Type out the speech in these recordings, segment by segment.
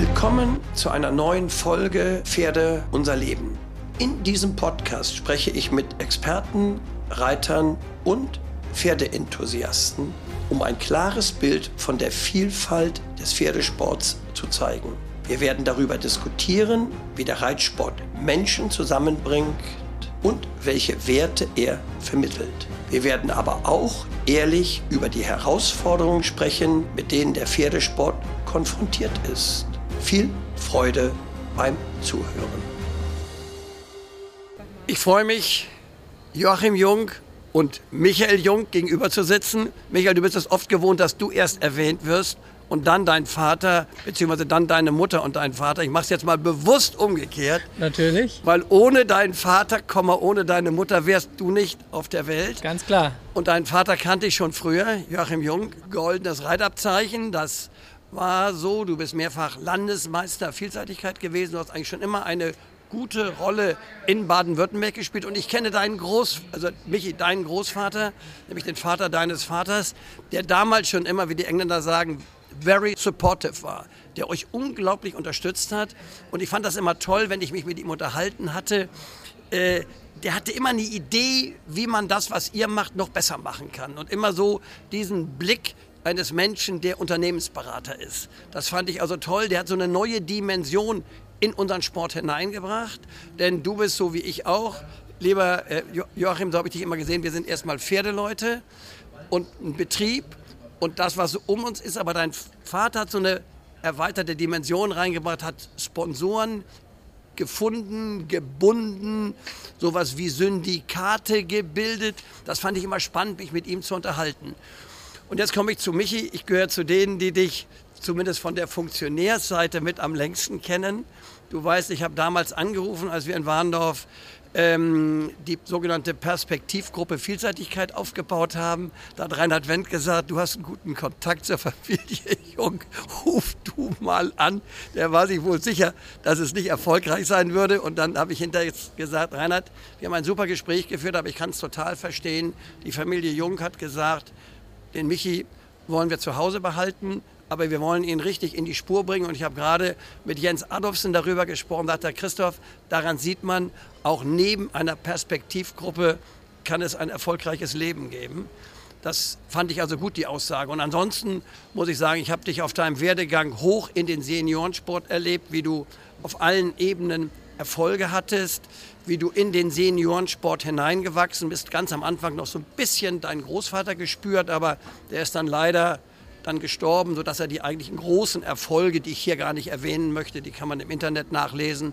Willkommen zu einer neuen Folge Pferde unser Leben. In diesem Podcast spreche ich mit Experten, Reitern und Pferdeenthusiasten, um ein klares Bild von der Vielfalt des Pferdesports zu zeigen. Wir werden darüber diskutieren, wie der Reitsport Menschen zusammenbringt und welche Werte er vermittelt. Wir werden aber auch ehrlich über die Herausforderungen sprechen, mit denen der Pferdesport konfrontiert ist. Viel Freude beim Zuhören. Ich freue mich, Joachim Jung und Michael Jung gegenüber zu sitzen. Michael, du bist es oft gewohnt, dass du erst erwähnt wirst und dann dein Vater, beziehungsweise dann deine Mutter und dein Vater. Ich mache es jetzt mal bewusst umgekehrt. Natürlich. Weil ohne deinen Vater, ohne deine Mutter wärst du nicht auf der Welt. Ganz klar. Und deinen Vater kannte ich schon früher, Joachim Jung, goldenes Reitabzeichen, das war so, du bist mehrfach Landesmeister Vielseitigkeit gewesen, du hast eigentlich schon immer eine gute Rolle in Baden-Württemberg gespielt. Und ich kenne deinen Groß, also Michi, deinen Großvater, nämlich den Vater deines Vaters, der damals schon immer, wie die Engländer sagen, very supportive war, der euch unglaublich unterstützt hat. Und ich fand das immer toll, wenn ich mich mit ihm unterhalten hatte. Äh, der hatte immer eine Idee, wie man das, was ihr macht, noch besser machen kann. Und immer so diesen Blick eines Menschen, der Unternehmensberater ist. Das fand ich also toll. Der hat so eine neue Dimension in unseren Sport hineingebracht. Denn du bist so wie ich auch. Lieber äh, Joachim, so habe ich dich immer gesehen, wir sind erstmal Pferdeleute und ein Betrieb und das, was um uns ist. Aber dein Vater hat so eine erweiterte Dimension reingebracht, hat Sponsoren gefunden, gebunden, sowas wie Syndikate gebildet. Das fand ich immer spannend, mich mit ihm zu unterhalten. Und jetzt komme ich zu Michi. Ich gehöre zu denen, die dich zumindest von der Funktionärsseite mit am längsten kennen. Du weißt, ich habe damals angerufen, als wir in Warndorf ähm, die sogenannte Perspektivgruppe Vielseitigkeit aufgebaut haben. Da hat Reinhard Wendt gesagt, du hast einen guten Kontakt zur Familie Jung, ruf du mal an. Der war sich wohl sicher, dass es nicht erfolgreich sein würde. Und dann habe ich hinterher gesagt, Reinhard, wir haben ein super Gespräch geführt, aber ich kann es total verstehen. Die Familie Jung hat gesagt, den Michi wollen wir zu Hause behalten, aber wir wollen ihn richtig in die Spur bringen. Und ich habe gerade mit Jens Adolfsen darüber gesprochen, da hat der Christoph, daran sieht man, auch neben einer Perspektivgruppe kann es ein erfolgreiches Leben geben. Das fand ich also gut, die Aussage. Und ansonsten muss ich sagen, ich habe dich auf deinem Werdegang hoch in den Seniorensport erlebt, wie du auf allen Ebenen Erfolge hattest, wie du in den Seniorensport hineingewachsen bist. Ganz am Anfang noch so ein bisschen deinen Großvater gespürt, aber der ist dann leider dann gestorben, sodass er die eigentlichen großen Erfolge, die ich hier gar nicht erwähnen möchte, die kann man im Internet nachlesen,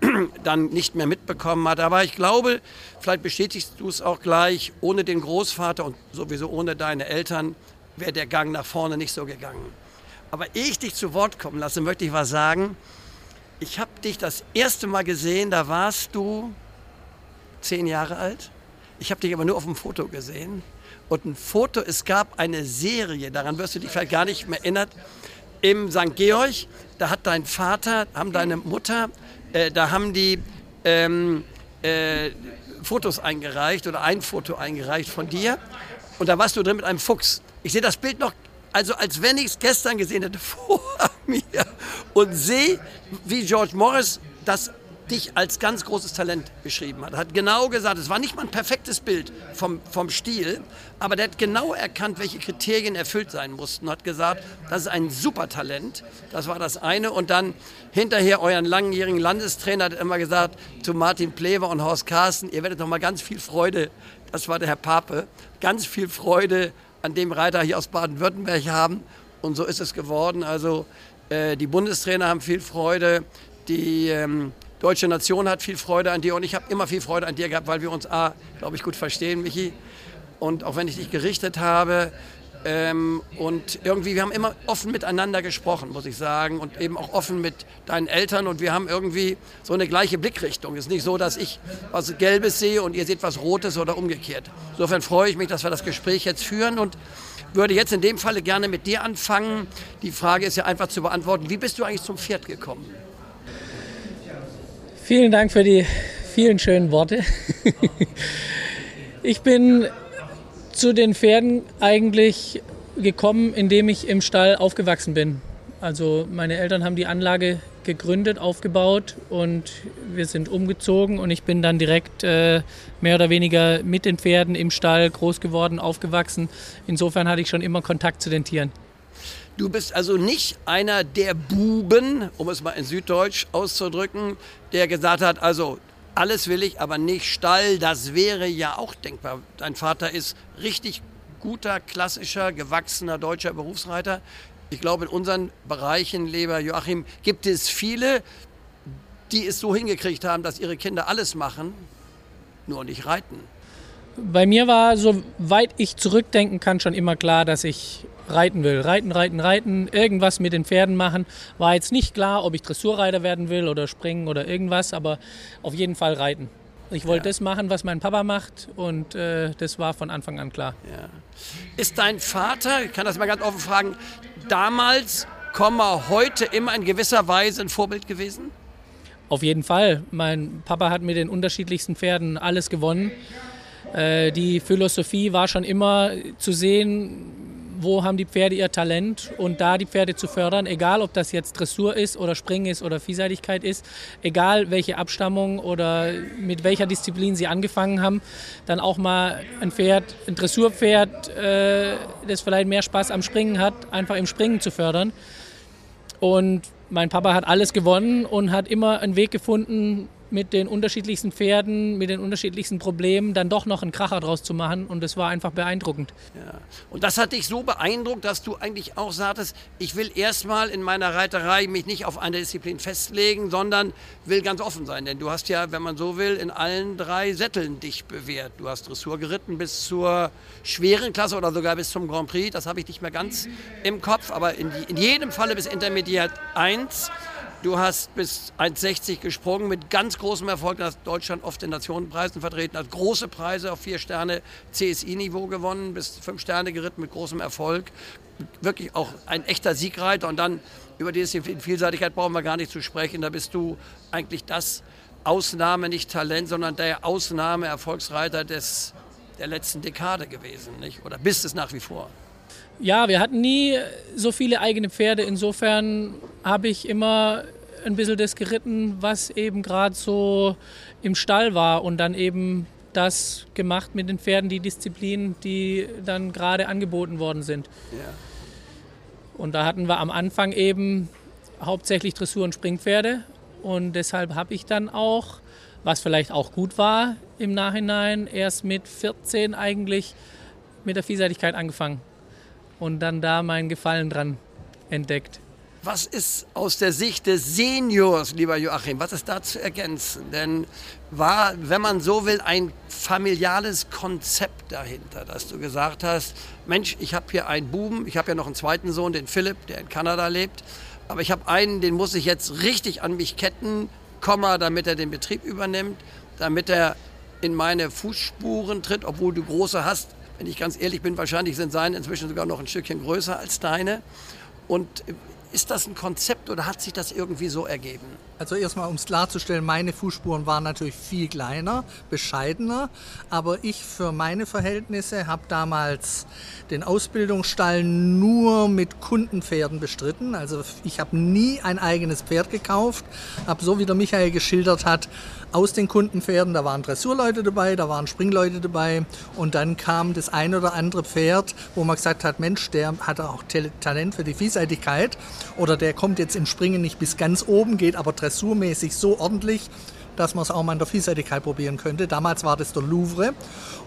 dann nicht mehr mitbekommen hat. Aber ich glaube, vielleicht bestätigst du es auch gleich, ohne den Großvater und sowieso ohne deine Eltern wäre der Gang nach vorne nicht so gegangen. Aber ehe ich dich zu Wort kommen lasse, möchte ich was sagen. Ich habe dich das erste Mal gesehen, da warst du zehn Jahre alt. Ich habe dich aber nur auf dem Foto gesehen. Und ein Foto, es gab eine Serie, daran wirst du dich vielleicht gar nicht mehr erinnert, im St. Georg. Da hat dein Vater, haben deine Mutter, äh, da haben die ähm, äh, Fotos eingereicht oder ein Foto eingereicht von dir. Und da warst du drin mit einem Fuchs. Ich sehe das Bild noch also als wenn ich es gestern gesehen hätte vor mir und sehe, wie George Morris das dich als ganz großes Talent beschrieben hat. Er hat genau gesagt, es war nicht mal ein perfektes Bild vom, vom Stil, aber der hat genau erkannt, welche Kriterien erfüllt sein mussten. Und hat gesagt, das ist ein super Talent. Das war das eine. Und dann hinterher euren langjährigen Landestrainer hat immer gesagt zu Martin Plever und Horst Carsten, ihr werdet noch mal ganz viel Freude, das war der Herr Pape, ganz viel Freude an dem Reiter hier aus Baden-Württemberg haben. Und so ist es geworden. Also äh, die Bundestrainer haben viel Freude, die ähm, deutsche Nation hat viel Freude an dir und ich habe immer viel Freude an dir gehabt, weil wir uns, A, glaube ich, gut verstehen, Michi. Und auch wenn ich dich gerichtet habe, ähm, und irgendwie, wir haben immer offen miteinander gesprochen, muss ich sagen. Und eben auch offen mit deinen Eltern. Und wir haben irgendwie so eine gleiche Blickrichtung. Es ist nicht so, dass ich was Gelbes sehe und ihr seht was Rotes oder umgekehrt. Insofern freue ich mich, dass wir das Gespräch jetzt führen und würde jetzt in dem Falle gerne mit dir anfangen. Die Frage ist ja einfach zu beantworten. Wie bist du eigentlich zum Pferd gekommen? Vielen Dank für die vielen schönen Worte. Ich bin zu den Pferden eigentlich gekommen, indem ich im Stall aufgewachsen bin. Also meine Eltern haben die Anlage gegründet, aufgebaut und wir sind umgezogen und ich bin dann direkt äh, mehr oder weniger mit den Pferden im Stall groß geworden, aufgewachsen. Insofern hatte ich schon immer Kontakt zu den Tieren. Du bist also nicht einer der Buben, um es mal in Süddeutsch auszudrücken, der gesagt hat, also alles will ich, aber nicht Stall. Das wäre ja auch denkbar. Dein Vater ist richtig guter, klassischer, gewachsener deutscher Berufsreiter. Ich glaube, in unseren Bereichen, lieber Joachim, gibt es viele, die es so hingekriegt haben, dass ihre Kinder alles machen, nur nicht reiten. Bei mir war, soweit ich zurückdenken kann, schon immer klar, dass ich reiten will. Reiten, reiten, reiten, irgendwas mit den Pferden machen. War jetzt nicht klar, ob ich Dressurreiter werden will oder springen oder irgendwas, aber auf jeden Fall reiten. Ich wollte ja. das machen, was mein Papa macht und äh, das war von Anfang an klar. Ja. Ist dein Vater, ich kann das mal ganz offen fragen, damals, heute immer in gewisser Weise ein Vorbild gewesen? Auf jeden Fall. Mein Papa hat mit den unterschiedlichsten Pferden alles gewonnen. Äh, die Philosophie war schon immer zu sehen, wo haben die Pferde ihr Talent und da die Pferde zu fördern, egal ob das jetzt Dressur ist oder Springen ist oder Vielseitigkeit ist, egal welche Abstammung oder mit welcher Disziplin sie angefangen haben, dann auch mal ein Pferd, ein Dressurpferd, äh, das vielleicht mehr Spaß am Springen hat, einfach im Springen zu fördern. Und mein Papa hat alles gewonnen und hat immer einen Weg gefunden, mit den unterschiedlichsten Pferden, mit den unterschiedlichsten Problemen dann doch noch einen Kracher draus zu machen. Und das war einfach beeindruckend. Ja. Und das hat dich so beeindruckt, dass du eigentlich auch sagtest, ich will erstmal in meiner Reiterei mich nicht auf eine Disziplin festlegen, sondern will ganz offen sein. Denn du hast ja, wenn man so will, in allen drei Sätteln dich bewährt. Du hast Dressur geritten bis zur schweren Klasse oder sogar bis zum Grand Prix. Das habe ich nicht mehr ganz im Kopf, aber in, die, in jedem Falle bis Intermediat 1. Du hast bis 1,60 gesprungen mit ganz großem Erfolg. Du hast Deutschland oft in Nationenpreisen vertreten, hast große Preise auf vier Sterne CSI-Niveau gewonnen, bis fünf Sterne geritten mit großem Erfolg. Wirklich auch ein echter Siegreiter. Und dann über die Vielseitigkeit brauchen wir gar nicht zu sprechen. Da bist du eigentlich das Ausnahme, nicht Talent, sondern der Ausnahme-Erfolgsreiter des, der letzten Dekade gewesen. Nicht? Oder bist es nach wie vor? Ja, wir hatten nie so viele eigene Pferde. Insofern habe ich immer ein bisschen das geritten, was eben gerade so im Stall war und dann eben das gemacht mit den Pferden, die Disziplinen, die dann gerade angeboten worden sind. Ja. Und da hatten wir am Anfang eben hauptsächlich Dressur- und Springpferde und deshalb habe ich dann auch, was vielleicht auch gut war im Nachhinein, erst mit 14 eigentlich mit der Vielseitigkeit angefangen und dann da meinen Gefallen dran entdeckt. Was ist aus der Sicht des Seniors, lieber Joachim, was ist da zu ergänzen? Denn war, wenn man so will, ein familiales Konzept dahinter, dass du gesagt hast, Mensch, ich habe hier einen Buben, ich habe ja noch einen zweiten Sohn, den Philipp, der in Kanada lebt, aber ich habe einen, den muss ich jetzt richtig an mich ketten, Komma, damit er den Betrieb übernimmt, damit er in meine Fußspuren tritt, obwohl du große hast, wenn ich ganz ehrlich bin, wahrscheinlich sind seine inzwischen sogar noch ein Stückchen größer als deine. Und ist das ein Konzept oder hat sich das irgendwie so ergeben? Also erstmal, um es klarzustellen, meine Fußspuren waren natürlich viel kleiner, bescheidener, aber ich für meine Verhältnisse habe damals den Ausbildungsstall nur mit Kundenpferden bestritten. Also ich habe nie ein eigenes Pferd gekauft, habe so wie der Michael geschildert hat, aus den Kundenpferden, da waren Dressurleute dabei, da waren Springleute dabei. Und dann kam das ein oder andere Pferd, wo man gesagt hat, Mensch, der hat auch Talent für die Vielseitigkeit. Oder der kommt jetzt im Springen nicht bis ganz oben, geht aber dressurmäßig so ordentlich, dass man es auch mal in der Vielseitigkeit probieren könnte. Damals war das der Louvre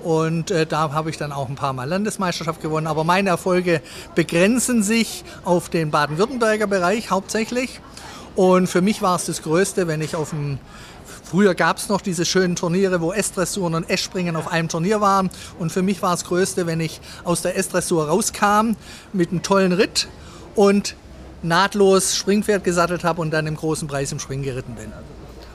und äh, da habe ich dann auch ein paar Mal Landesmeisterschaft gewonnen. Aber meine Erfolge begrenzen sich auf den Baden-Württemberger Bereich hauptsächlich. Und für mich war es das Größte, wenn ich auf dem Früher gab es noch diese schönen Turniere, wo S-Dressuren und S-Springen auf einem Turnier waren. Und für mich war das Größte, wenn ich aus der S-Dressur rauskam mit einem tollen Ritt und nahtlos Springpferd gesattelt habe und dann im großen Preis im Springen geritten bin.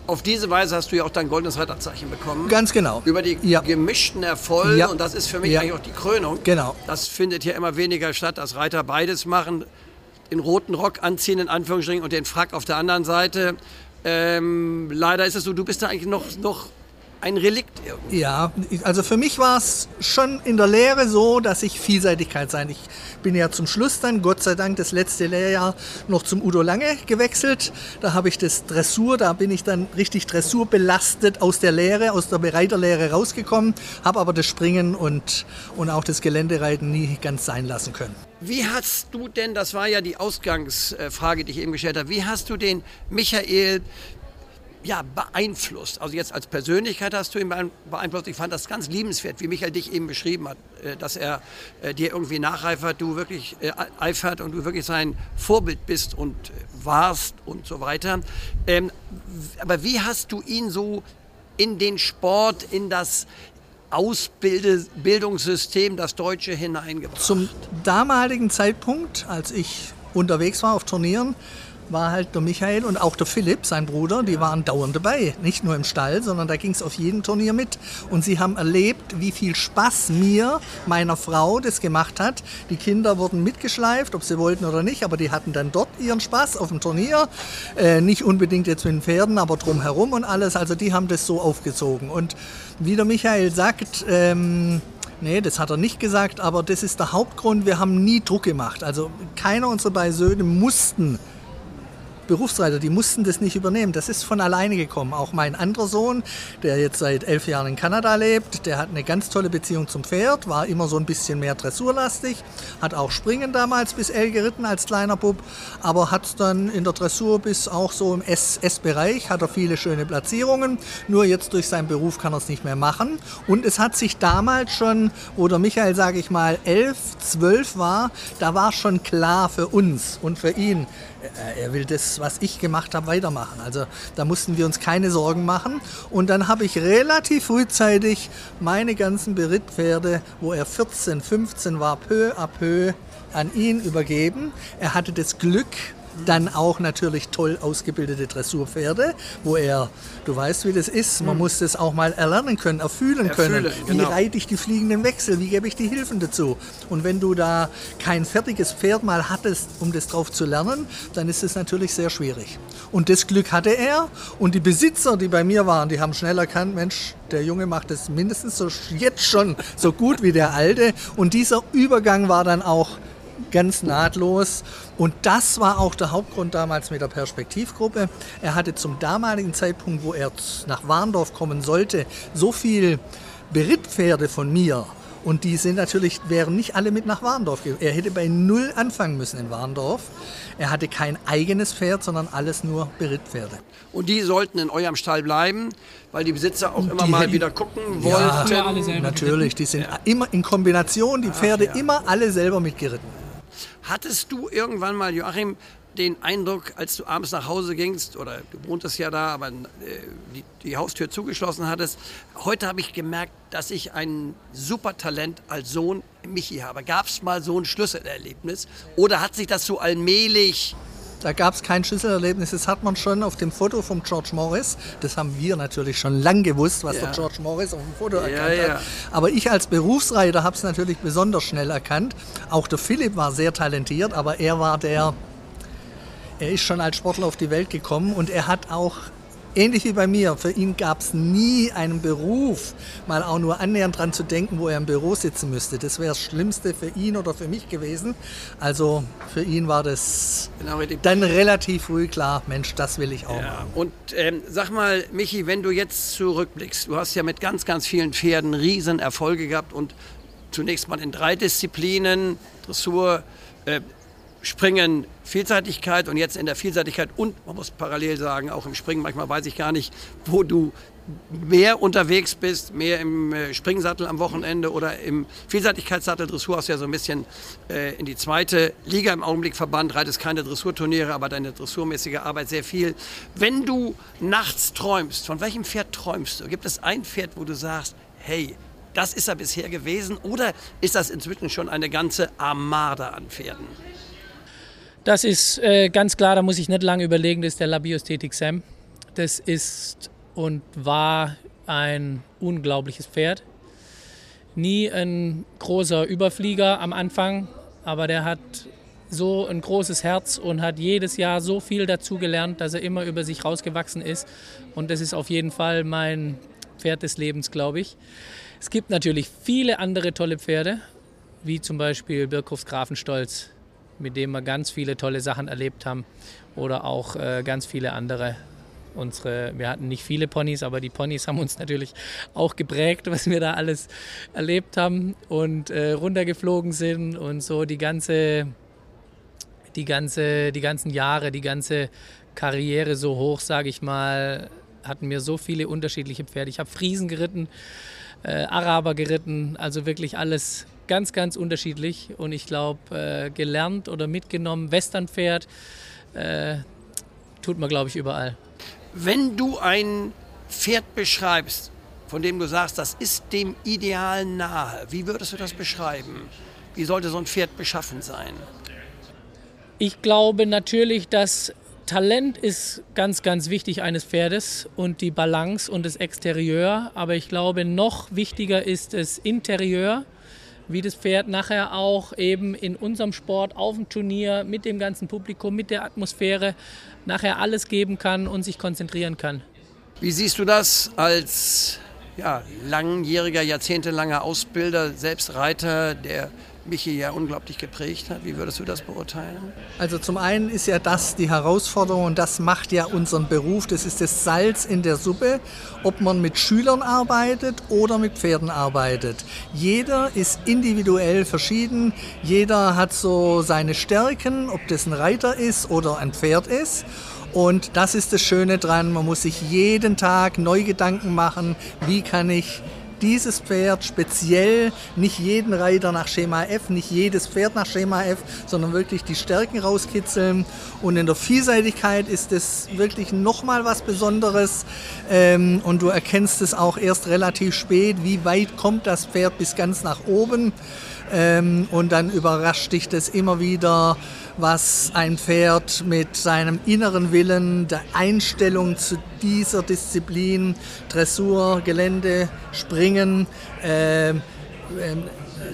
Auf diese Weise hast du ja auch dein goldenes Reiterzeichen bekommen. Ganz genau. Über die ja. gemischten Erfolge. Ja. Und das ist für mich ja. eigentlich auch die Krönung. Genau. Das findet ja immer weniger statt, dass Reiter beides machen. Den roten Rock anziehen, in Anführungsstrichen, und den Frack auf der anderen Seite. Ähm, leider ist es so, du bist da eigentlich noch, noch ein Relikt irgendwie. Ja, also für mich war es schon in der Lehre so, dass ich Vielseitigkeit sein. Ich bin ja zum Schluss dann, Gott sei Dank, das letzte Lehrjahr noch zum Udo Lange gewechselt. Da habe ich das Dressur, da bin ich dann richtig Dressur belastet aus der Lehre, aus der Bereiterlehre rausgekommen, habe aber das Springen und, und auch das Geländereiten nie ganz sein lassen können. Wie hast du denn, das war ja die Ausgangsfrage, die ich eben gestellt habe, wie hast du den Michael ja, beeinflusst. Also jetzt als Persönlichkeit hast du ihn beeinflusst. Ich fand das ganz liebenswert, wie Michael dich eben beschrieben hat, äh, dass er äh, dir irgendwie nacheifert, du wirklich äh, eifert und du wirklich sein Vorbild bist und warst und so weiter. Ähm, aber wie hast du ihn so in den Sport, in das Ausbildungssystem, das Deutsche hineingebracht? Zum damaligen Zeitpunkt, als ich unterwegs war auf Turnieren, war halt der Michael und auch der Philipp, sein Bruder, die waren dauernd dabei. Nicht nur im Stall, sondern da ging es auf jedem Turnier mit. Und sie haben erlebt, wie viel Spaß mir, meiner Frau, das gemacht hat. Die Kinder wurden mitgeschleift, ob sie wollten oder nicht, aber die hatten dann dort ihren Spaß auf dem Turnier. Äh, nicht unbedingt jetzt mit den Pferden, aber drumherum und alles. Also die haben das so aufgezogen. Und wie der Michael sagt, ähm, Nee, das hat er nicht gesagt, aber das ist der Hauptgrund. Wir haben nie Druck gemacht. Also keiner unserer beiden Söhne mussten Berufsreiter, die mussten das nicht übernehmen. Das ist von alleine gekommen. Auch mein anderer Sohn, der jetzt seit elf Jahren in Kanada lebt, der hat eine ganz tolle Beziehung zum Pferd, war immer so ein bisschen mehr dressurlastig, hat auch Springen damals bis L geritten als kleiner Bub, aber hat dann in der Dressur bis auch so im S-Bereich, hat er viele schöne Platzierungen. Nur jetzt durch seinen Beruf kann er es nicht mehr machen. Und es hat sich damals schon, wo der Michael, sage ich mal, elf, zwölf war, da war schon klar für uns und für ihn, er will das, was ich gemacht habe, weitermachen. Also da mussten wir uns keine Sorgen machen. Und dann habe ich relativ frühzeitig meine ganzen Berittpferde, wo er 14, 15 war, peu à peu an ihn übergeben. Er hatte das Glück, dann auch natürlich toll ausgebildete Dressurpferde, wo er, du weißt, wie das ist, man mhm. muss das auch mal erlernen können, erfühlen können. Erfühlen, genau. Wie reite ich die fliegenden Wechsel? Wie gebe ich die Hilfen dazu? Und wenn du da kein fertiges Pferd mal hattest, um das drauf zu lernen, dann ist es natürlich sehr schwierig. Und das Glück hatte er. Und die Besitzer, die bei mir waren, die haben schnell erkannt, Mensch, der Junge macht es mindestens so jetzt schon so gut wie der Alte. Und dieser Übergang war dann auch ganz nahtlos. Und das war auch der Hauptgrund damals mit der Perspektivgruppe. Er hatte zum damaligen Zeitpunkt, wo er nach Warndorf kommen sollte, so viel Berittpferde von mir. Und die sind natürlich, wären nicht alle mit nach Warndorf gegangen. Er hätte bei Null anfangen müssen in Warndorf. Er hatte kein eigenes Pferd, sondern alles nur Berittpferde. Und die sollten in eurem Stall bleiben, weil die Besitzer auch immer die mal wieder gucken wollten. Ja, natürlich, die sind ja. immer in Kombination, die Pferde Ach, ja. immer alle selber mitgeritten. Hattest du irgendwann mal, Joachim, den Eindruck, als du abends nach Hause gingst, oder du wohntest ja da, aber äh, die, die, Haustür zugeschlossen hattest, heute habe ich gemerkt, dass ich ein super Talent als Sohn Michi habe. Gab es mal so ein Schlüsselerlebnis? Oder hat sich das so allmählich da gab es kein Schlüsselerlebnis. Das hat man schon auf dem Foto von George Morris. Das haben wir natürlich schon lang gewusst, was ja. der George Morris auf dem Foto erkannt ja, ja. hat. Aber ich als Berufsreiter habe es natürlich besonders schnell erkannt. Auch der Philipp war sehr talentiert, aber er war der, er ist schon als Sportler auf die Welt gekommen und er hat auch ähnlich wie bei mir, für ihn gab es nie einen Beruf, mal auch nur annähernd dran zu denken, wo er im Büro sitzen müsste. Das wäre das Schlimmste für ihn oder für mich gewesen. Also für ihn war das genau, dann relativ früh klar, Mensch, das will ich auch ja. machen. Und ähm, sag mal, Michi, wenn du jetzt zurückblickst, du hast ja mit ganz, ganz vielen Pferden riesen Erfolge gehabt und zunächst mal in drei Disziplinen, Dressur, äh, Springen Vielseitigkeit und jetzt in der Vielseitigkeit und man muss parallel sagen, auch im Springen, manchmal weiß ich gar nicht, wo du mehr unterwegs bist, mehr im äh, Springsattel am Wochenende oder im Vielseitigkeitssattel. Dressur hast du ja so ein bisschen äh, in die zweite Liga im Augenblick verbannt, reitest keine Dressurturniere, aber deine dressurmäßige Arbeit sehr viel. Wenn du nachts träumst, von welchem Pferd träumst du? Gibt es ein Pferd, wo du sagst, hey, das ist er bisher gewesen oder ist das inzwischen schon eine ganze Armada an Pferden? Das ist äh, ganz klar, da muss ich nicht lange überlegen, das ist der Labiosthetik Sam. Das ist und war ein unglaubliches Pferd. Nie ein großer Überflieger am Anfang, aber der hat so ein großes Herz und hat jedes Jahr so viel dazu gelernt, dass er immer über sich rausgewachsen ist. Und das ist auf jeden Fall mein Pferd des Lebens, glaube ich. Es gibt natürlich viele andere tolle Pferde, wie zum Beispiel Birkhofs Grafenstolz, mit dem wir ganz viele tolle Sachen erlebt haben. Oder auch äh, ganz viele andere. Unsere, wir hatten nicht viele Ponys, aber die Ponys haben uns natürlich auch geprägt, was wir da alles erlebt haben und äh, runtergeflogen sind und so die ganze, die ganze, die ganzen Jahre, die ganze Karriere so hoch, sage ich mal, hatten wir so viele unterschiedliche Pferde. Ich habe Friesen geritten, äh, Araber geritten, also wirklich alles ganz, ganz unterschiedlich. Und ich glaube, äh, gelernt oder mitgenommen, Westernpferd, äh, tut man, glaube ich, überall. Wenn du ein Pferd beschreibst, von dem du sagst, das ist dem Ideal nahe, wie würdest du das beschreiben? Wie sollte so ein Pferd beschaffen sein? Ich glaube natürlich, dass Talent ist ganz, ganz wichtig eines Pferdes und die Balance und das Exterieur. Aber ich glaube, noch wichtiger ist das Interieur, wie das Pferd nachher auch eben in unserem Sport auf dem Turnier mit dem ganzen Publikum, mit der Atmosphäre nachher alles geben kann und sich konzentrieren kann. Wie siehst du das als ja, langjähriger, jahrzehntelanger Ausbilder, selbst Reiter, der mich hier ja unglaublich geprägt hat. Wie würdest du das beurteilen? Also zum einen ist ja das die Herausforderung und das macht ja unseren Beruf. Das ist das Salz in der Suppe, ob man mit Schülern arbeitet oder mit Pferden arbeitet. Jeder ist individuell verschieden. Jeder hat so seine Stärken, ob das ein Reiter ist oder ein Pferd ist. Und das ist das Schöne dran. Man muss sich jeden Tag neu Gedanken machen, wie kann ich dieses Pferd speziell, nicht jeden Reiter nach Schema F, nicht jedes Pferd nach Schema F, sondern wirklich die Stärken rauskitzeln. Und in der Vielseitigkeit ist es wirklich nochmal was Besonderes. Ähm, und du erkennst es auch erst relativ spät, wie weit kommt das Pferd bis ganz nach oben. Ähm, und dann überrascht dich das immer wieder, was ein Pferd mit seinem inneren Willen, der Einstellung zu dieser Disziplin, Dressur, Gelände, Springen, äh,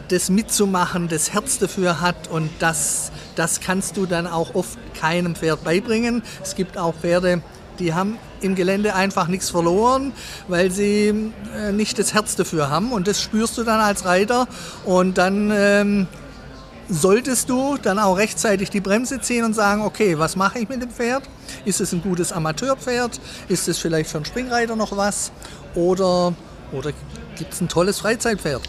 das mitzumachen, das Herz dafür hat und das, das kannst du dann auch oft keinem Pferd beibringen. Es gibt auch Pferde, die haben im Gelände einfach nichts verloren, weil sie äh, nicht das Herz dafür haben. Und das spürst du dann als Reiter. Und dann ähm, solltest du dann auch rechtzeitig die Bremse ziehen und sagen, okay, was mache ich mit dem Pferd? Ist es ein gutes Amateurpferd? Ist es vielleicht für einen Springreiter noch was? Oder, oder gibt es ein tolles Freizeitpferd?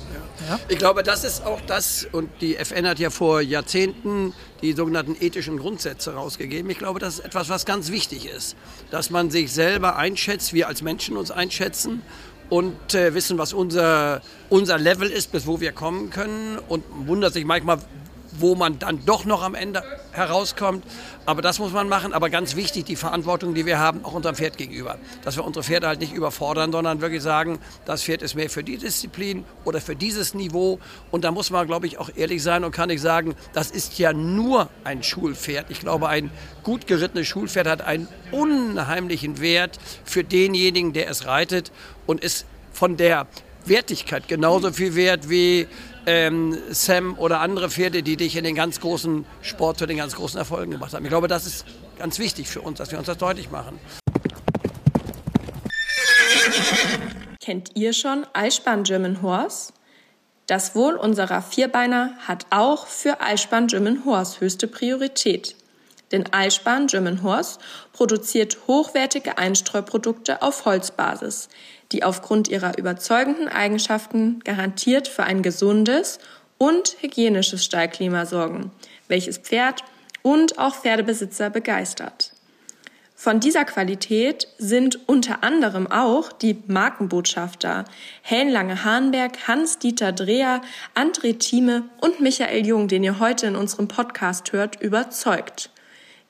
Ja. Ich glaube, das ist auch das, und die FN hat ja vor Jahrzehnten die sogenannten ethischen Grundsätze rausgegeben. Ich glaube, das ist etwas, was ganz wichtig ist, dass man sich selber einschätzt, wir als Menschen uns einschätzen und äh, wissen, was unser, unser Level ist, bis wo wir kommen können und wundert sich manchmal, wo man dann doch noch am Ende herauskommt. Aber das muss man machen. Aber ganz wichtig, die Verantwortung, die wir haben, auch unserem Pferd gegenüber. Dass wir unsere Pferde halt nicht überfordern, sondern wirklich sagen, das Pferd ist mehr für die Disziplin oder für dieses Niveau. Und da muss man, glaube ich, auch ehrlich sein und kann ich sagen, das ist ja nur ein Schulpferd. Ich glaube, ein gut gerittenes Schulpferd hat einen unheimlichen Wert für denjenigen, der es reitet und ist von der Wertigkeit genauso viel wert wie ähm, Sam oder andere Pferde, die dich in den ganz großen Sport zu den ganz großen Erfolgen gemacht haben. Ich glaube, das ist ganz wichtig für uns, dass wir uns das deutlich machen. Kennt ihr schon Eisbahn German Horse? Das Wohl unserer Vierbeiner hat auch für Eisbahn German Horse höchste Priorität. Denn Eisbahn German Horse produziert hochwertige Einstreuprodukte auf Holzbasis, die aufgrund ihrer überzeugenden Eigenschaften garantiert für ein gesundes und hygienisches Stallklima sorgen, welches Pferd und auch Pferdebesitzer begeistert. Von dieser Qualität sind unter anderem auch die Markenbotschafter Hellenlange Hahnberg, Hans-Dieter Dreher, André Thieme und Michael Jung, den ihr heute in unserem Podcast hört, überzeugt.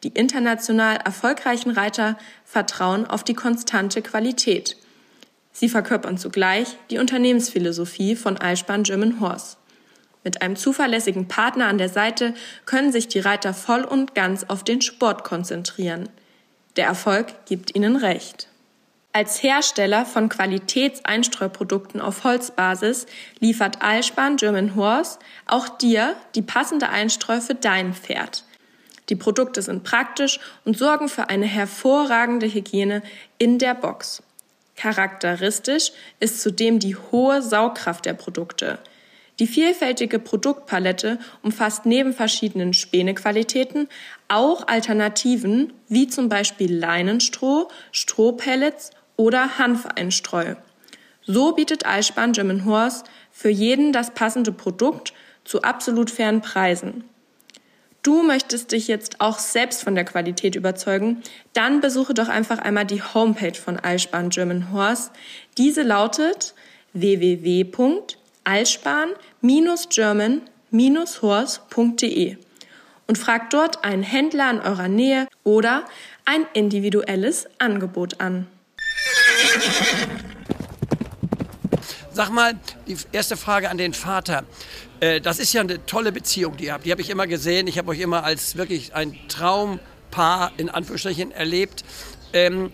Die international erfolgreichen Reiter vertrauen auf die konstante Qualität Sie verkörpern zugleich die Unternehmensphilosophie von Eisbahn German Horse. Mit einem zuverlässigen Partner an der Seite können sich die Reiter voll und ganz auf den Sport konzentrieren. Der Erfolg gibt ihnen recht. Als Hersteller von Qualitätseinstreuprodukten auf Holzbasis liefert Eisbahn German Horse auch dir die passende Einstreu für dein Pferd. Die Produkte sind praktisch und sorgen für eine hervorragende Hygiene in der Box. Charakteristisch ist zudem die hohe Saugkraft der Produkte. Die vielfältige Produktpalette umfasst neben verschiedenen Spänequalitäten auch Alternativen wie zum Beispiel Leinenstroh, Strohpellets oder Hanfeinstreu. So bietet Eispan German Horse für jeden das passende Produkt zu absolut fairen Preisen. Du möchtest dich jetzt auch selbst von der Qualität überzeugen, dann besuche doch einfach einmal die Homepage von Eispan German Horse. Diese lautet www.alspan-german-horse.de und fragt dort einen Händler in eurer Nähe oder ein individuelles Angebot an. Sag mal, die erste Frage an den Vater. Äh, das ist ja eine tolle Beziehung, die ihr habt. Die habe ich immer gesehen. Ich habe euch immer als wirklich ein Traumpaar in Anführungsstrichen erlebt. Ähm,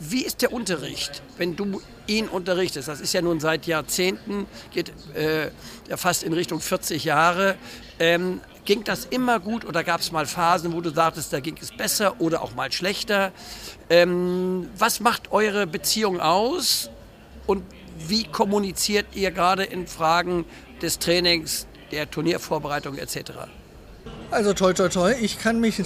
wie ist der Unterricht, wenn du ihn unterrichtest? Das ist ja nun seit Jahrzehnten, geht äh, ja fast in Richtung 40 Jahre. Ähm, ging das immer gut oder gab es mal Phasen, wo du sagtest, da ging es besser oder auch mal schlechter? Ähm, was macht eure Beziehung aus und wie kommuniziert ihr gerade in Fragen des Trainings, der Turniervorbereitung etc.? Also toi toi toi, ich kann mich, äh,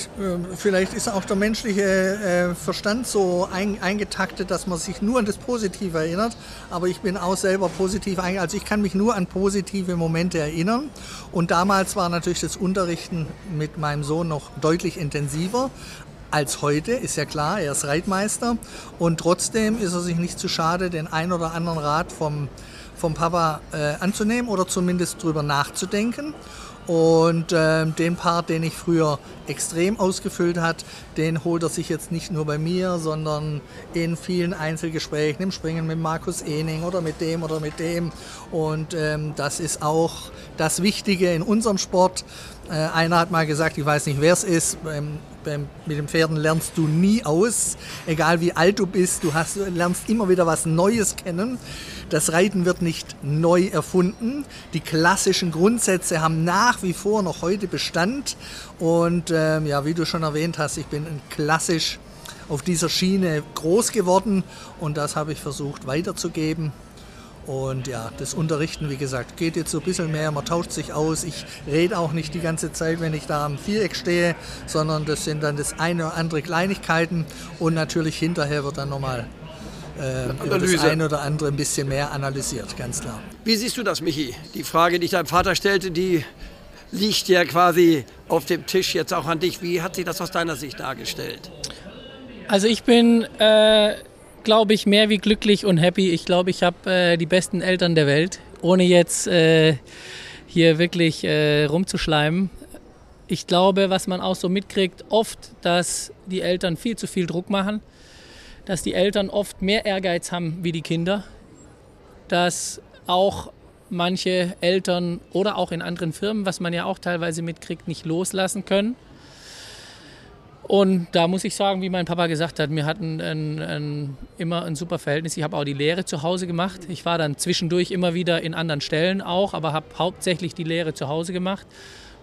vielleicht ist auch der menschliche äh, Verstand so ein, eingetaktet, dass man sich nur an das Positive erinnert, aber ich bin auch selber positiv eingegangen, also ich kann mich nur an positive Momente erinnern und damals war natürlich das Unterrichten mit meinem Sohn noch deutlich intensiver, als heute, ist ja klar, er ist Reitmeister und trotzdem ist er sich nicht zu schade, den ein oder anderen Rat vom, vom Papa äh, anzunehmen oder zumindest drüber nachzudenken. Und äh, den Part, den ich früher extrem ausgefüllt hat, den holt er sich jetzt nicht nur bei mir, sondern in vielen Einzelgesprächen, im Springen mit Markus Ening oder mit dem oder mit dem. Und ähm, das ist auch das Wichtige in unserem Sport. Äh, einer hat mal gesagt, ich weiß nicht, wer es ist, beim mit den Pferden lernst du nie aus, egal wie alt du bist, du hast, lernst immer wieder was Neues kennen. Das Reiten wird nicht neu erfunden. Die klassischen Grundsätze haben nach wie vor noch heute Bestand. Und ähm, ja, wie du schon erwähnt hast, ich bin klassisch auf dieser Schiene groß geworden und das habe ich versucht weiterzugeben. Und ja, das Unterrichten, wie gesagt, geht jetzt so ein bisschen mehr, man tauscht sich aus. Ich rede auch nicht die ganze Zeit, wenn ich da am Viereck stehe, sondern das sind dann das eine oder andere Kleinigkeiten und natürlich hinterher wird dann nochmal äh, das eine oder andere ein bisschen mehr analysiert, ganz klar. Wie siehst du das, Michi? Die Frage, die ich deinem Vater stellte, die liegt ja quasi auf dem Tisch jetzt auch an dich. Wie hat sich das aus deiner Sicht dargestellt? Also ich bin äh, glaube ich, mehr wie glücklich und happy. Ich glaube, ich habe äh, die besten Eltern der Welt, ohne jetzt äh, hier wirklich äh, rumzuschleimen. Ich glaube, was man auch so mitkriegt, oft, dass die Eltern viel zu viel Druck machen, dass die Eltern oft mehr Ehrgeiz haben wie die Kinder, dass auch manche Eltern oder auch in anderen Firmen, was man ja auch teilweise mitkriegt, nicht loslassen können und da muss ich sagen, wie mein Papa gesagt hat, wir hatten ein, ein, immer ein super Verhältnis. Ich habe auch die Lehre zu Hause gemacht. Ich war dann zwischendurch immer wieder in anderen Stellen auch, aber habe hauptsächlich die Lehre zu Hause gemacht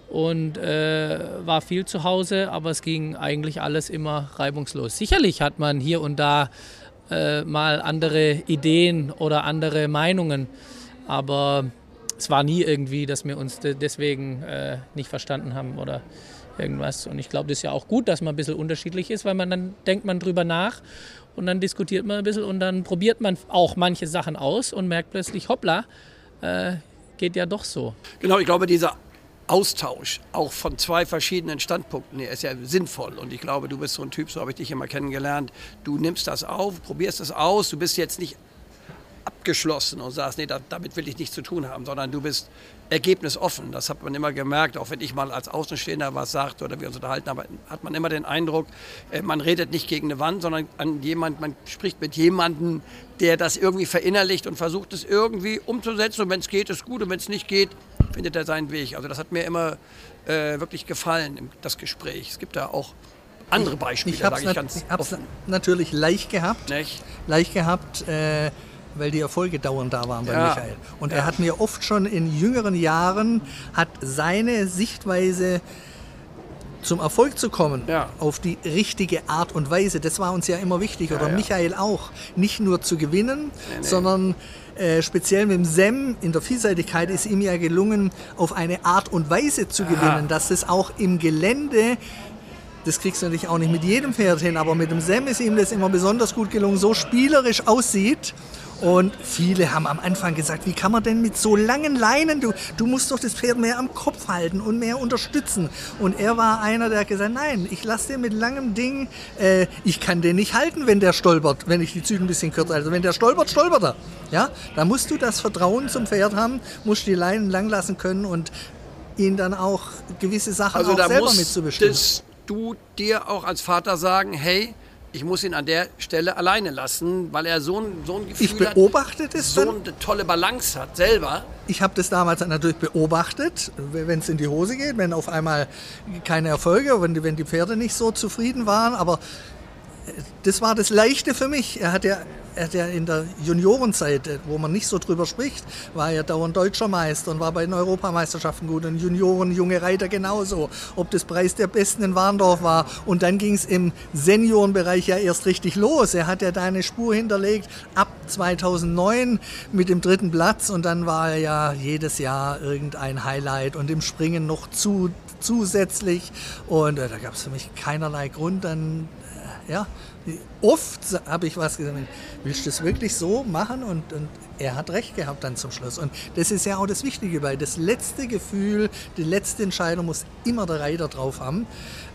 und äh, war viel zu Hause, aber es ging eigentlich alles immer reibungslos. Sicherlich hat man hier und da äh, mal andere Ideen oder andere Meinungen, aber es war nie irgendwie, dass wir uns deswegen äh, nicht verstanden haben oder irgendwas. Und ich glaube, das ist ja auch gut, dass man ein bisschen unterschiedlich ist, weil man dann denkt man drüber nach und dann diskutiert man ein bisschen und dann probiert man auch manche Sachen aus und merkt plötzlich, hoppla, äh, geht ja doch so. Genau, ich glaube, dieser Austausch auch von zwei verschiedenen Standpunkten ist ja sinnvoll. Und ich glaube, du bist so ein Typ, so habe ich dich immer kennengelernt. Du nimmst das auf, probierst es aus. Du bist jetzt nicht abgeschlossen und sagst, nee, da, damit will ich nichts zu tun haben, sondern du bist ergebnisoffen. Das hat man immer gemerkt, auch wenn ich mal als Außenstehender was sagte oder wir uns unterhalten haben, hat man immer den Eindruck, äh, man redet nicht gegen eine Wand, sondern an jemand, man spricht mit jemandem, der das irgendwie verinnerlicht und versucht es irgendwie umzusetzen. Und wenn es geht, ist gut und wenn es nicht geht, findet er seinen Weg. Also das hat mir immer äh, wirklich gefallen, das Gespräch. Es gibt da auch andere Beispiele, ich sage ich ganz Ich habe es natürlich leicht gehabt. Nicht? Leicht gehabt. Äh, weil die Erfolge dauernd da waren bei ja. Michael. Und ja. er hat mir oft schon in jüngeren Jahren, hat seine Sichtweise zum Erfolg zu kommen, ja. auf die richtige Art und Weise, das war uns ja immer wichtig, oder. Michael auch, nicht nur zu gewinnen, nee, nee. sondern äh, speziell mit dem Sem in der Vielseitigkeit ist ihm ja gelungen, auf eine Art und Weise zu gewinnen, dass es auch im Gelände das kriegst du natürlich auch nicht mit jedem Pferd hin, aber mit dem Sem ist ihm das immer besonders gut gelungen, so spielerisch aussieht und viele haben am Anfang gesagt, wie kann man denn mit so langen Leinen, du, du musst doch das Pferd mehr am Kopf halten und mehr unterstützen. Und er war einer, der hat gesagt, nein, ich lasse den mit langem Ding, äh, ich kann den nicht halten, wenn der stolpert, wenn ich die Züge ein bisschen kürzer. Also wenn der stolpert, stolpert er. Ja? Da musst du das Vertrauen zum Pferd haben, musst die Leinen lang lassen können und ihn dann auch gewisse Sachen also auch selber mitzubestimmen. du dir auch als Vater sagen, hey, ich muss ihn an der Stelle alleine lassen, weil er so ein, so ein Gefühl ich beobachte hat, das so eine tolle Balance hat selber. Ich habe das damals natürlich beobachtet, wenn es in die Hose geht, wenn auf einmal keine Erfolge, wenn die, wenn die Pferde nicht so zufrieden waren, aber das war das Leichte für mich. Er hat ja er hat ja in der Juniorenzeit, wo man nicht so drüber spricht, war er dauernd deutscher Meister und war bei den Europameisterschaften gut. Und Junioren, junge Reiter genauso. Ob das Preis der Besten in Warndorf war. Und dann ging es im Seniorenbereich ja erst richtig los. Er hat ja da eine Spur hinterlegt ab 2009 mit dem dritten Platz. Und dann war er ja jedes Jahr irgendein Highlight und im Springen noch zu, zusätzlich. Und äh, da gab es für mich keinerlei Grund, dann ja, oft habe ich was gesagt, willst du das wirklich so machen? Und, und er hat recht gehabt dann zum Schluss. Und das ist ja auch das Wichtige, weil das letzte Gefühl, die letzte Entscheidung muss immer der Reiter drauf haben,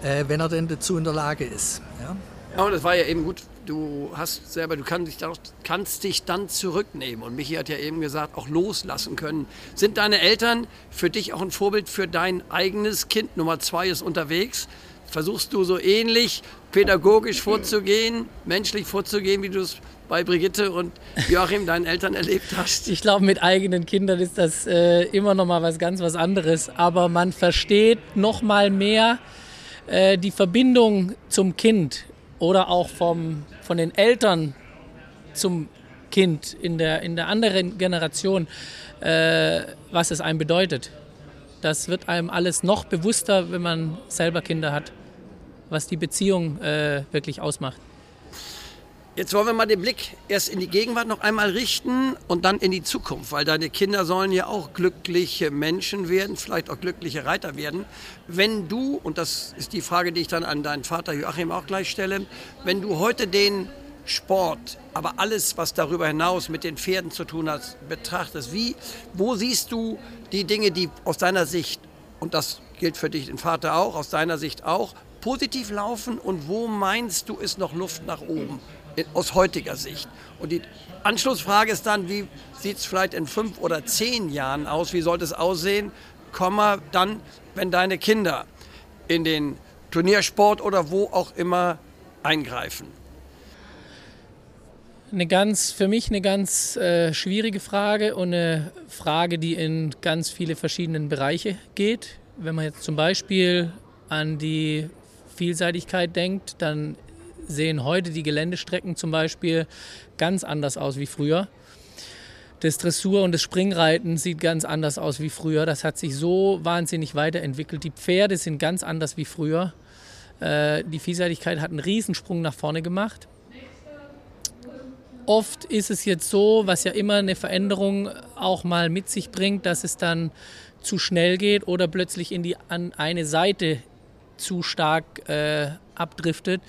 äh, wenn er denn dazu in der Lage ist. Ja? Ja, und das war ja eben gut. Du hast selber, du kannst dich, dann, kannst dich dann zurücknehmen. Und Michi hat ja eben gesagt, auch loslassen können. Sind deine Eltern für dich auch ein Vorbild für dein eigenes Kind? Nummer zwei ist unterwegs. Versuchst du so ähnlich pädagogisch vorzugehen, menschlich vorzugehen, wie du es bei Brigitte und Joachim, deinen Eltern, erlebt hast? Ich glaube, mit eigenen Kindern ist das äh, immer noch mal was ganz was anderes. Aber man versteht noch mal mehr äh, die Verbindung zum Kind oder auch vom, von den Eltern zum Kind in der, in der anderen Generation, äh, was es einem bedeutet. Das wird einem alles noch bewusster, wenn man selber Kinder hat was die Beziehung äh, wirklich ausmacht. Jetzt wollen wir mal den Blick erst in die Gegenwart noch einmal richten und dann in die Zukunft, weil deine Kinder sollen ja auch glückliche Menschen werden, vielleicht auch glückliche Reiter werden. Wenn du, und das ist die Frage, die ich dann an deinen Vater Joachim auch gleich stelle, wenn du heute den Sport, aber alles, was darüber hinaus mit den Pferden zu tun hat, betrachtest, wie, wo siehst du die Dinge, die aus deiner Sicht, und das gilt für dich, den Vater auch, aus deiner Sicht auch, positiv laufen und wo meinst du, ist noch Luft nach oben aus heutiger Sicht? Und die Anschlussfrage ist dann, wie sieht es vielleicht in fünf oder zehn Jahren aus? Wie sollte es aussehen? Komma dann, wenn deine Kinder in den Turniersport oder wo auch immer eingreifen? Eine ganz, für mich eine ganz äh, schwierige Frage und eine Frage, die in ganz viele verschiedene Bereiche geht. Wenn man jetzt zum Beispiel an die Vielseitigkeit denkt, dann sehen heute die Geländestrecken zum Beispiel ganz anders aus wie früher. Das Dressur und das Springreiten sieht ganz anders aus wie früher. Das hat sich so wahnsinnig weiterentwickelt. Die Pferde sind ganz anders wie früher. Äh, die Vielseitigkeit hat einen Riesensprung nach vorne gemacht. Oft ist es jetzt so, was ja immer eine Veränderung auch mal mit sich bringt, dass es dann zu schnell geht oder plötzlich in die an eine Seite zu stark äh, abdriftet.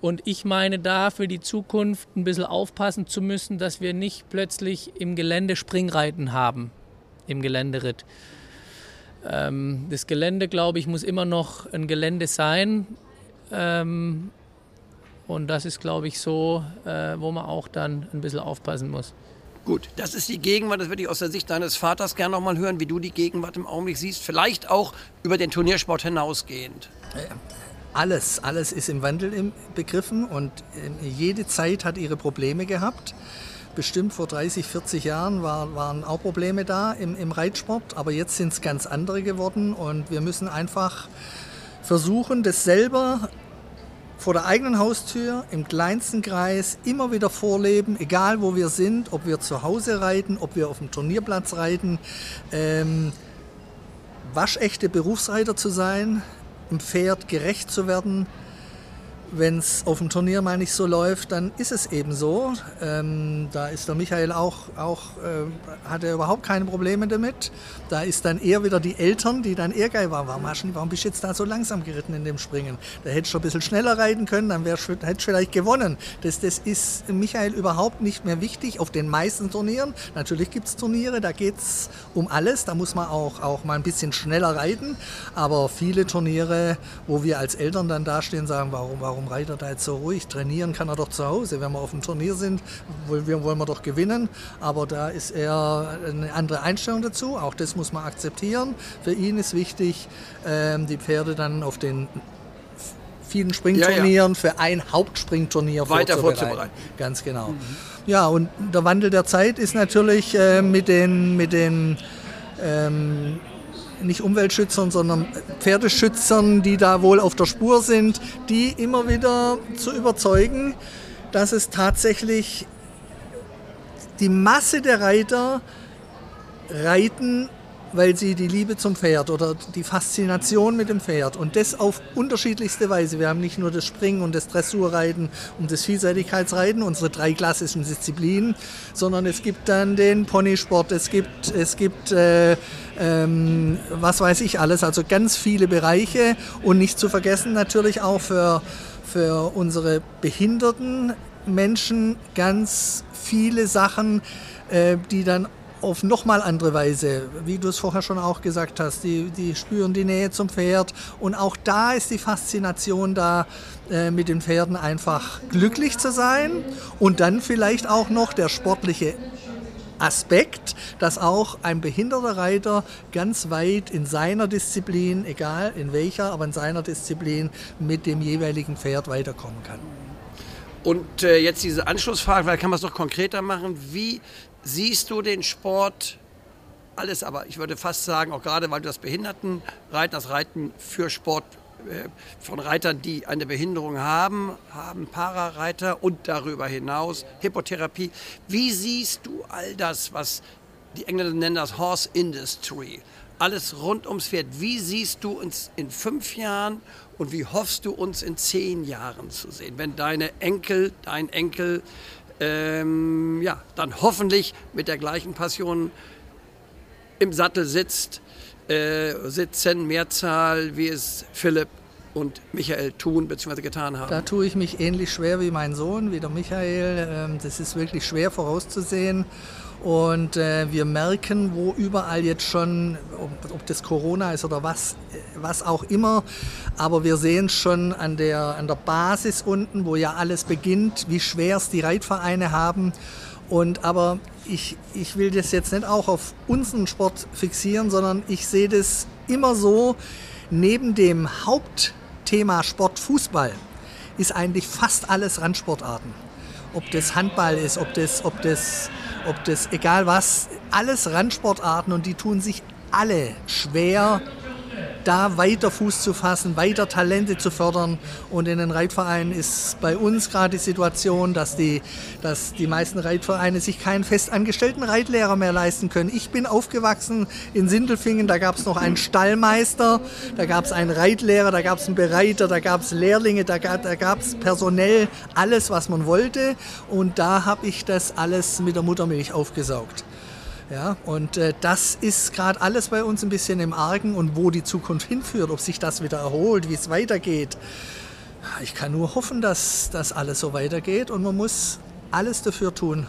Und ich meine da für die Zukunft ein bisschen aufpassen zu müssen, dass wir nicht plötzlich im Gelände Springreiten haben, im Geländeritt. Ähm, das Gelände, glaube ich, muss immer noch ein Gelände sein. Ähm, und das ist, glaube ich, so, äh, wo man auch dann ein bisschen aufpassen muss. Gut, das ist die Gegenwart, das würde ich aus der Sicht deines Vaters gerne noch mal hören, wie du die Gegenwart im Augenblick siehst, vielleicht auch über den Turniersport hinausgehend. Alles, alles ist im Wandel begriffen und ähm, jede Zeit hat ihre Probleme gehabt. Bestimmt vor 30, 40 Jahren war, waren auch Probleme da im, im Reitsport, aber jetzt sind es ganz andere geworden und wir müssen einfach versuchen, das selber vor der eigenen Haustür, im kleinsten Kreis, immer wieder vorleben, egal wo wir sind, ob wir zu Hause reiten, ob wir auf dem Turnierplatz reiten. Ähm, waschechte Berufsreiter zu sein, einem Pferd gerecht zu werden, wenn es auf dem Turnier mal nicht so läuft, dann ist es eben so. Ähm, da ist der Michael auch, auch äh, hat er überhaupt keine Probleme damit. Da ist dann eher wieder die Eltern, die dann eher geil waren. Warum, warum bist du jetzt da so langsam geritten in dem Springen? Da hättest du ein bisschen schneller reiten können, dann hättest du vielleicht gewonnen. Das, das ist Michael überhaupt nicht mehr wichtig auf den meisten Turnieren. Natürlich gibt es Turniere, da geht es um alles. Da muss man auch, auch mal ein bisschen schneller reiten. Aber viele Turniere, wo wir als Eltern dann dastehen, sagen, warum, warum warum reitet er jetzt so ruhig? Trainieren kann er doch zu Hause. Wenn wir auf dem Turnier sind, wollen wir, doch gewinnen. Aber da ist er eine andere Einstellung dazu. Auch das muss man akzeptieren. Für ihn ist wichtig, ähm, die Pferde dann auf den vielen Springturnieren ja, ja. für ein Hauptspringturnier Weiter vorzubereiten. vorzubereiten. Ganz genau. Mhm. Ja, und der Wandel der Zeit ist natürlich äh, mit den, mit den ähm, nicht Umweltschützern, sondern Pferdeschützern, die da wohl auf der Spur sind, die immer wieder zu überzeugen, dass es tatsächlich die Masse der Reiter reiten weil sie die Liebe zum Pferd oder die Faszination mit dem Pferd und das auf unterschiedlichste Weise. Wir haben nicht nur das Springen und das Dressurreiten und das Vielseitigkeitsreiten, unsere drei klassischen Disziplinen, sondern es gibt dann den Ponysport, es gibt, es gibt äh, ähm, was weiß ich alles, also ganz viele Bereiche und nicht zu vergessen natürlich auch für, für unsere behinderten Menschen ganz viele Sachen, äh, die dann auf nochmal andere Weise, wie du es vorher schon auch gesagt hast. Die, die spüren die Nähe zum Pferd und auch da ist die Faszination da, äh, mit den Pferden einfach glücklich zu sein und dann vielleicht auch noch der sportliche Aspekt, dass auch ein behinderter Reiter ganz weit in seiner Disziplin, egal in welcher, aber in seiner Disziplin mit dem jeweiligen Pferd weiterkommen kann. Und äh, jetzt diese Anschlussfrage, weil kann man es noch konkreter machen, wie siehst du den Sport, alles aber, ich würde fast sagen, auch gerade weil du das Behindertenreiten, das Reiten für Sport äh, von Reitern, die eine Behinderung haben, haben Parareiter und darüber hinaus Hippotherapie. Wie siehst du all das, was die Engländer nennen das Horse Industry, alles rund ums Pferd. Wie siehst du uns in fünf Jahren und wie hoffst du uns in zehn Jahren zu sehen, wenn deine Enkel, dein Enkel ähm, ja, dann hoffentlich mit der gleichen Passion im Sattel sitzt, äh, sitzen, Mehrzahl, wie es Philipp und Michael tun bzw. getan haben? Da tue ich mich ähnlich schwer wie mein Sohn, wie der Michael. Ähm, das ist wirklich schwer vorauszusehen. Und äh, wir merken, wo überall jetzt schon, ob, ob, das Corona ist oder was, was auch immer, aber wir sehen schon an der, an der Basis unten, wo ja alles beginnt, wie schwer es die Reitvereine haben. Und aber ich, ich will das jetzt nicht auch auf unseren Sport fixieren, sondern ich sehe das immer so, neben dem Hauptthema Sport Fußball ist eigentlich fast alles Randsportarten. Ob das Handball ist, ob das, ob das ob das egal was, alles Randsportarten und die tun sich alle schwer, da weiter Fuß zu fassen, weiter Talente zu fördern. Und in den Reitvereinen ist bei uns gerade die Situation, dass die, dass die meisten Reitvereine sich keinen festangestellten Reitlehrer mehr leisten können. Ich bin aufgewachsen in Sindelfingen, da gab es noch einen Stallmeister, da gab es einen Reitlehrer, da gab es einen Bereiter, da gab es Lehrlinge, da gab es personell alles, was man wollte. Und da habe ich das alles mit der Muttermilch aufgesaugt. Ja, und äh, das ist gerade alles bei uns ein bisschen im Argen und wo die Zukunft hinführt, ob sich das wieder erholt, wie es weitergeht. Ich kann nur hoffen, dass das alles so weitergeht und man muss alles dafür tun.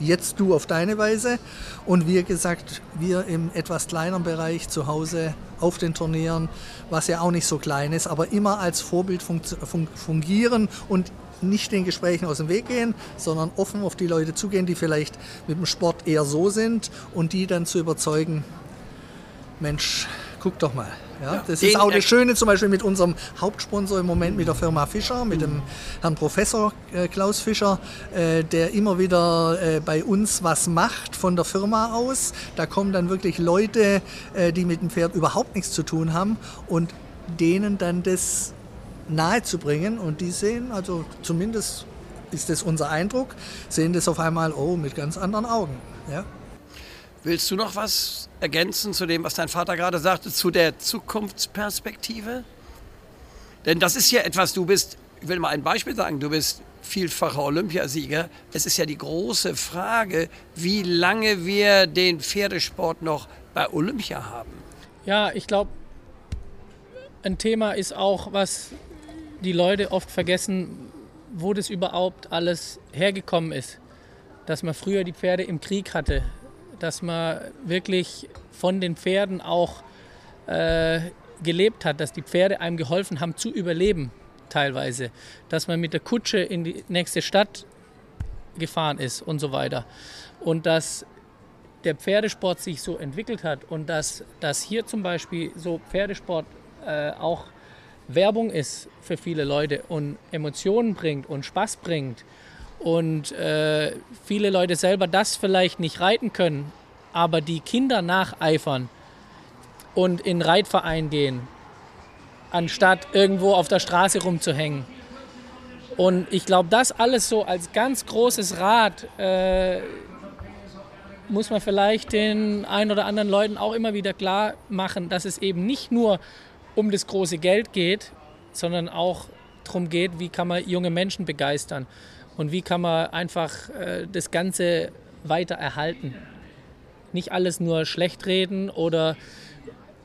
Jetzt du auf deine Weise und wie gesagt, wir im etwas kleineren Bereich zu Hause auf den Turnieren, was ja auch nicht so klein ist, aber immer als Vorbild fungieren und nicht den Gesprächen aus dem Weg gehen, sondern offen auf die Leute zugehen, die vielleicht mit dem Sport eher so sind und die dann zu überzeugen, Mensch, guck doch mal. Ja, das ist auch das Schöne zum Beispiel mit unserem Hauptsponsor im Moment, mit der Firma Fischer, mit dem Herrn Professor äh, Klaus Fischer, äh, der immer wieder äh, bei uns was macht von der Firma aus. Da kommen dann wirklich Leute, die mit dem Pferd überhaupt nichts zu tun haben und denen dann das nahezubringen. Und die sehen, also zumindest ist das unser Eindruck, sehen das auf einmal oh, mit ganz anderen Augen. Ja? Willst du noch was ergänzen zu dem, was dein Vater gerade sagte, zu der Zukunftsperspektive? Denn das ist ja etwas, du bist, ich will mal ein Beispiel sagen, du bist vielfacher Olympiasieger. Es ist ja die große Frage, wie lange wir den Pferdesport noch bei Olympia haben. Ja, ich glaube, ein Thema ist auch, was die Leute oft vergessen, wo das überhaupt alles hergekommen ist. Dass man früher die Pferde im Krieg hatte, dass man wirklich von den Pferden auch äh, gelebt hat, dass die Pferde einem geholfen haben zu überleben teilweise, dass man mit der Kutsche in die nächste Stadt gefahren ist und so weiter. Und dass der Pferdesport sich so entwickelt hat und dass, dass hier zum Beispiel so Pferdesport äh, auch Werbung ist für viele Leute und Emotionen bringt und Spaß bringt und äh, viele Leute selber das vielleicht nicht reiten können, aber die Kinder nacheifern und in Reitverein gehen, anstatt irgendwo auf der Straße rumzuhängen. Und ich glaube, das alles so als ganz großes Rad äh, muss man vielleicht den ein oder anderen Leuten auch immer wieder klar machen, dass es eben nicht nur um das große Geld geht, sondern auch darum geht, wie kann man junge Menschen begeistern und wie kann man einfach äh, das Ganze weiter erhalten. Nicht alles nur schlecht reden oder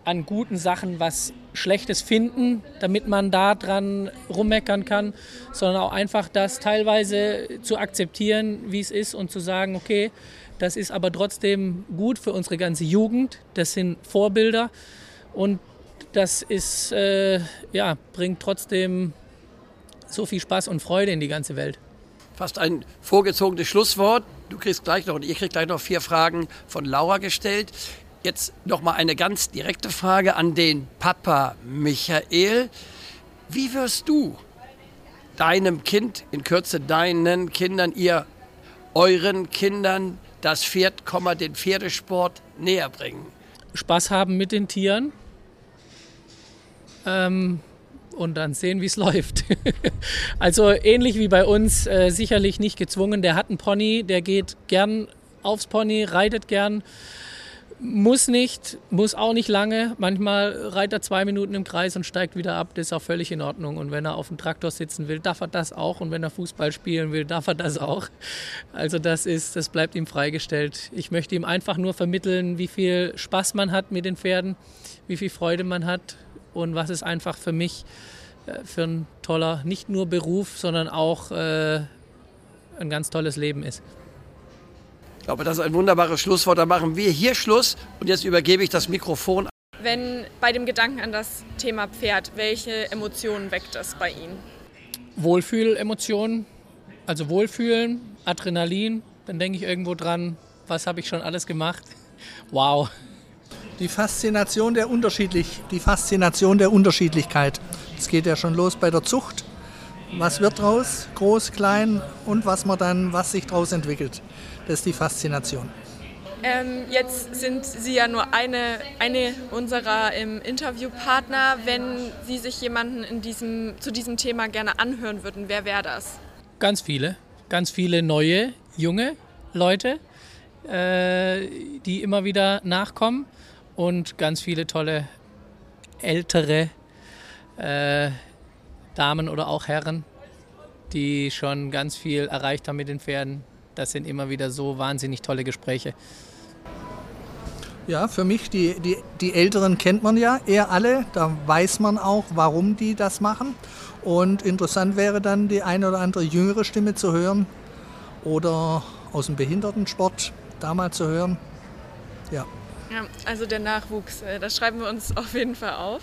an guten Sachen was Schlechtes finden, damit man da dran rummeckern kann, sondern auch einfach das teilweise zu akzeptieren, wie es ist und zu sagen, okay, das ist aber trotzdem gut für unsere ganze Jugend, das sind Vorbilder und das ist, äh, ja, bringt trotzdem so viel Spaß und Freude in die ganze Welt. Fast ein vorgezogenes Schlusswort. Du kriegst gleich noch und ihr kriegt gleich noch vier Fragen von Laura gestellt. Jetzt noch mal eine ganz direkte Frage an den Papa Michael. Wie wirst du deinem Kind, in Kürze deinen Kindern, ihr euren Kindern das Pferd, den Pferdesport näher bringen? Spaß haben mit den Tieren, ähm, und dann sehen, wie es läuft. also ähnlich wie bei uns, äh, sicherlich nicht gezwungen. Der hat einen Pony, der geht gern aufs Pony, reitet gern. Muss nicht, muss auch nicht lange. Manchmal reitet er zwei Minuten im Kreis und steigt wieder ab. Das ist auch völlig in Ordnung. Und wenn er auf dem Traktor sitzen will, darf er das auch. Und wenn er Fußball spielen will, darf er das auch. Also das ist, das bleibt ihm freigestellt. Ich möchte ihm einfach nur vermitteln, wie viel Spaß man hat mit den Pferden, wie viel Freude man hat, und was es einfach für mich äh, für ein toller, nicht nur Beruf, sondern auch äh, ein ganz tolles Leben ist. Ich glaube, das ist ein wunderbares Schlusswort. Da machen wir hier Schluss und jetzt übergebe ich das Mikrofon. Wenn bei dem Gedanken an das Thema Pferd, welche Emotionen weckt das bei Ihnen? Wohlfühlemotionen, also Wohlfühlen, Adrenalin, dann denke ich irgendwo dran, was habe ich schon alles gemacht? Wow, die Faszination der Unterschiedlich, die Faszination der Unterschiedlichkeit. Es geht ja schon los bei der Zucht. Was wird draus? Groß, klein und was man dann, was sich daraus entwickelt. Das ist die Faszination. Ähm, jetzt sind Sie ja nur eine, eine unserer ähm, Interviewpartner. Wenn Sie sich jemanden in diesem, zu diesem Thema gerne anhören würden, wer wäre das? Ganz viele. Ganz viele neue, junge Leute, äh, die immer wieder nachkommen und ganz viele tolle ältere äh, Damen oder auch Herren, die schon ganz viel erreicht haben mit den Pferden. Das sind immer wieder so wahnsinnig tolle Gespräche. Ja, für mich, die, die, die Älteren kennt man ja eher alle. Da weiß man auch, warum die das machen. Und interessant wäre dann die eine oder andere jüngere Stimme zu hören oder aus dem Behindertensport da mal zu hören. Ja. Ja, also der Nachwuchs, äh, das schreiben wir uns auf jeden Fall auf.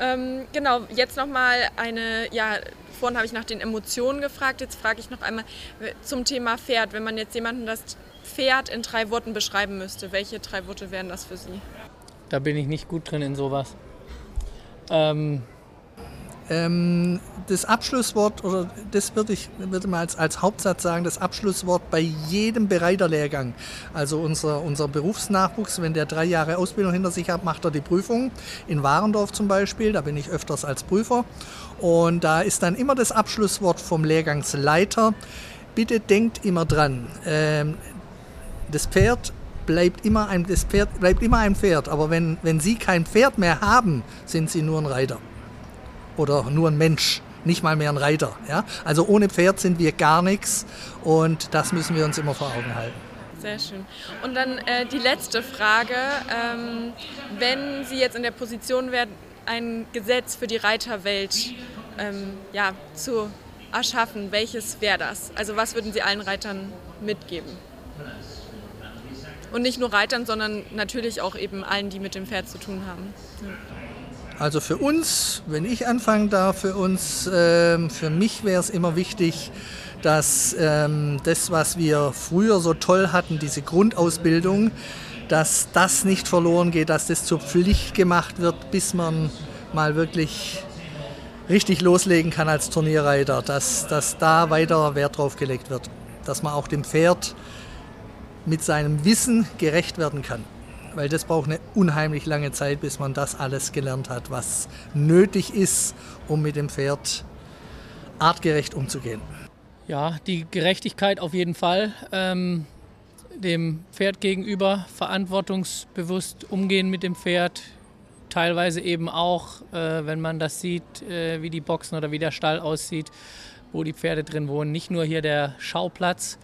Ähm, genau, jetzt nochmal eine, ja, vorhin habe ich nach den Emotionen gefragt, jetzt frage ich noch einmal äh, zum Thema Pferd. Wenn man jetzt jemanden das Pferd in drei Worten beschreiben müsste, welche drei Worte wären das für Sie? Da bin ich nicht gut drin in sowas. Ähm, ähm, das Abschlusswort, oder das würde ich würde mal als, als Hauptsatz sagen, das Abschlusswort bei jedem Bereiterlehrgang. Also unser, unser Berufsnachwuchs, wenn der drei Jahre Ausbildung hinter sich hat, macht er die Prüfung. In Warendorf zum Beispiel, da bin ich öfters als Prüfer. Und da ist dann immer das Abschlusswort vom Lehrgangsleiter. Bitte denkt immer dran, ähm, das Pferd bleibt immer ein, das Pferd bleibt immer ein Pferd. Aber wenn, wenn Sie kein Pferd mehr haben, sind Sie nur ein Reiter. Oder nur ein Mensch, nicht mal mehr ein Reiter. Ja? Also ohne Pferd sind wir gar nichts und das müssen wir uns immer vor Augen halten. Sehr schön. Und dann äh, die letzte Frage. Ähm, wenn Sie jetzt in der Position wären, ein Gesetz für die Reiterwelt ähm, ja, zu erschaffen, welches wäre das? Also was würden Sie allen Reitern mitgeben? Und nicht nur Reitern, sondern natürlich auch eben allen, die mit dem Pferd zu tun haben. Ja. Also für uns, wenn ich anfangen darf, für uns, äh, für mich wäre es immer wichtig, dass ähm, das, was wir früher so toll hatten, diese Grundausbildung, dass das nicht verloren geht, dass das zur Pflicht gemacht wird, bis man mal wirklich richtig loslegen kann als Turnierreiter, dass, dass da weiter Wert drauf gelegt wird, dass man auch dem Pferd mit seinem Wissen gerecht werden kann weil das braucht eine unheimlich lange Zeit, bis man das alles gelernt hat, was nötig ist, um mit dem Pferd artgerecht umzugehen. Ja, die Gerechtigkeit auf jeden Fall. Ähm, dem Pferd gegenüber verantwortungsbewusst umgehen mit dem Pferd. Teilweise eben auch, äh, wenn man das sieht, äh, wie die Boxen oder wie der Stall aussieht, wo die Pferde drin wohnen. Nicht nur hier der Schauplatz,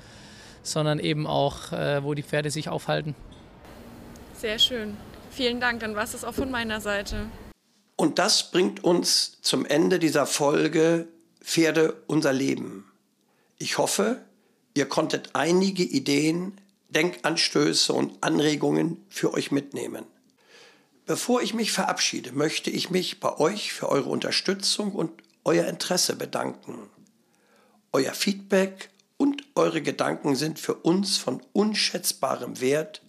sondern eben auch, äh, wo die Pferde sich aufhalten. Sehr schön. Vielen Dank, dann war es auch von meiner Seite. Und das bringt uns zum Ende dieser Folge Pferde unser Leben. Ich hoffe, ihr konntet einige Ideen, Denkanstöße und Anregungen für euch mitnehmen. Bevor ich mich verabschiede, möchte ich mich bei euch für eure Unterstützung und euer Interesse bedanken. Euer Feedback und eure Gedanken sind für uns von unschätzbarem Wert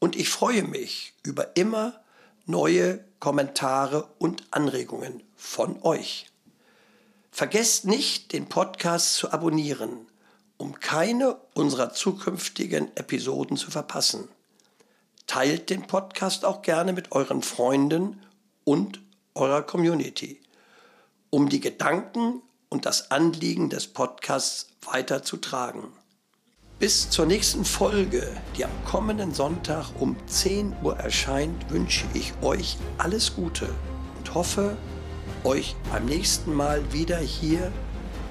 und ich freue mich über immer neue Kommentare und Anregungen von euch. Vergesst nicht, den Podcast zu abonnieren, um keine unserer zukünftigen Episoden zu verpassen. Teilt den Podcast auch gerne mit euren Freunden und eurer Community, um die Gedanken und das Anliegen des Podcasts weiterzutragen. Bis zur nächsten Folge, die am kommenden Sonntag um 10 Uhr erscheint, wünsche ich euch alles Gute und hoffe, euch beim nächsten Mal wieder hier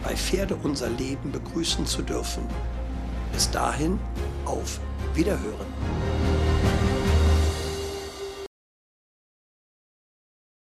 bei Pferde unser Leben begrüßen zu dürfen. Bis dahin, auf Wiederhören.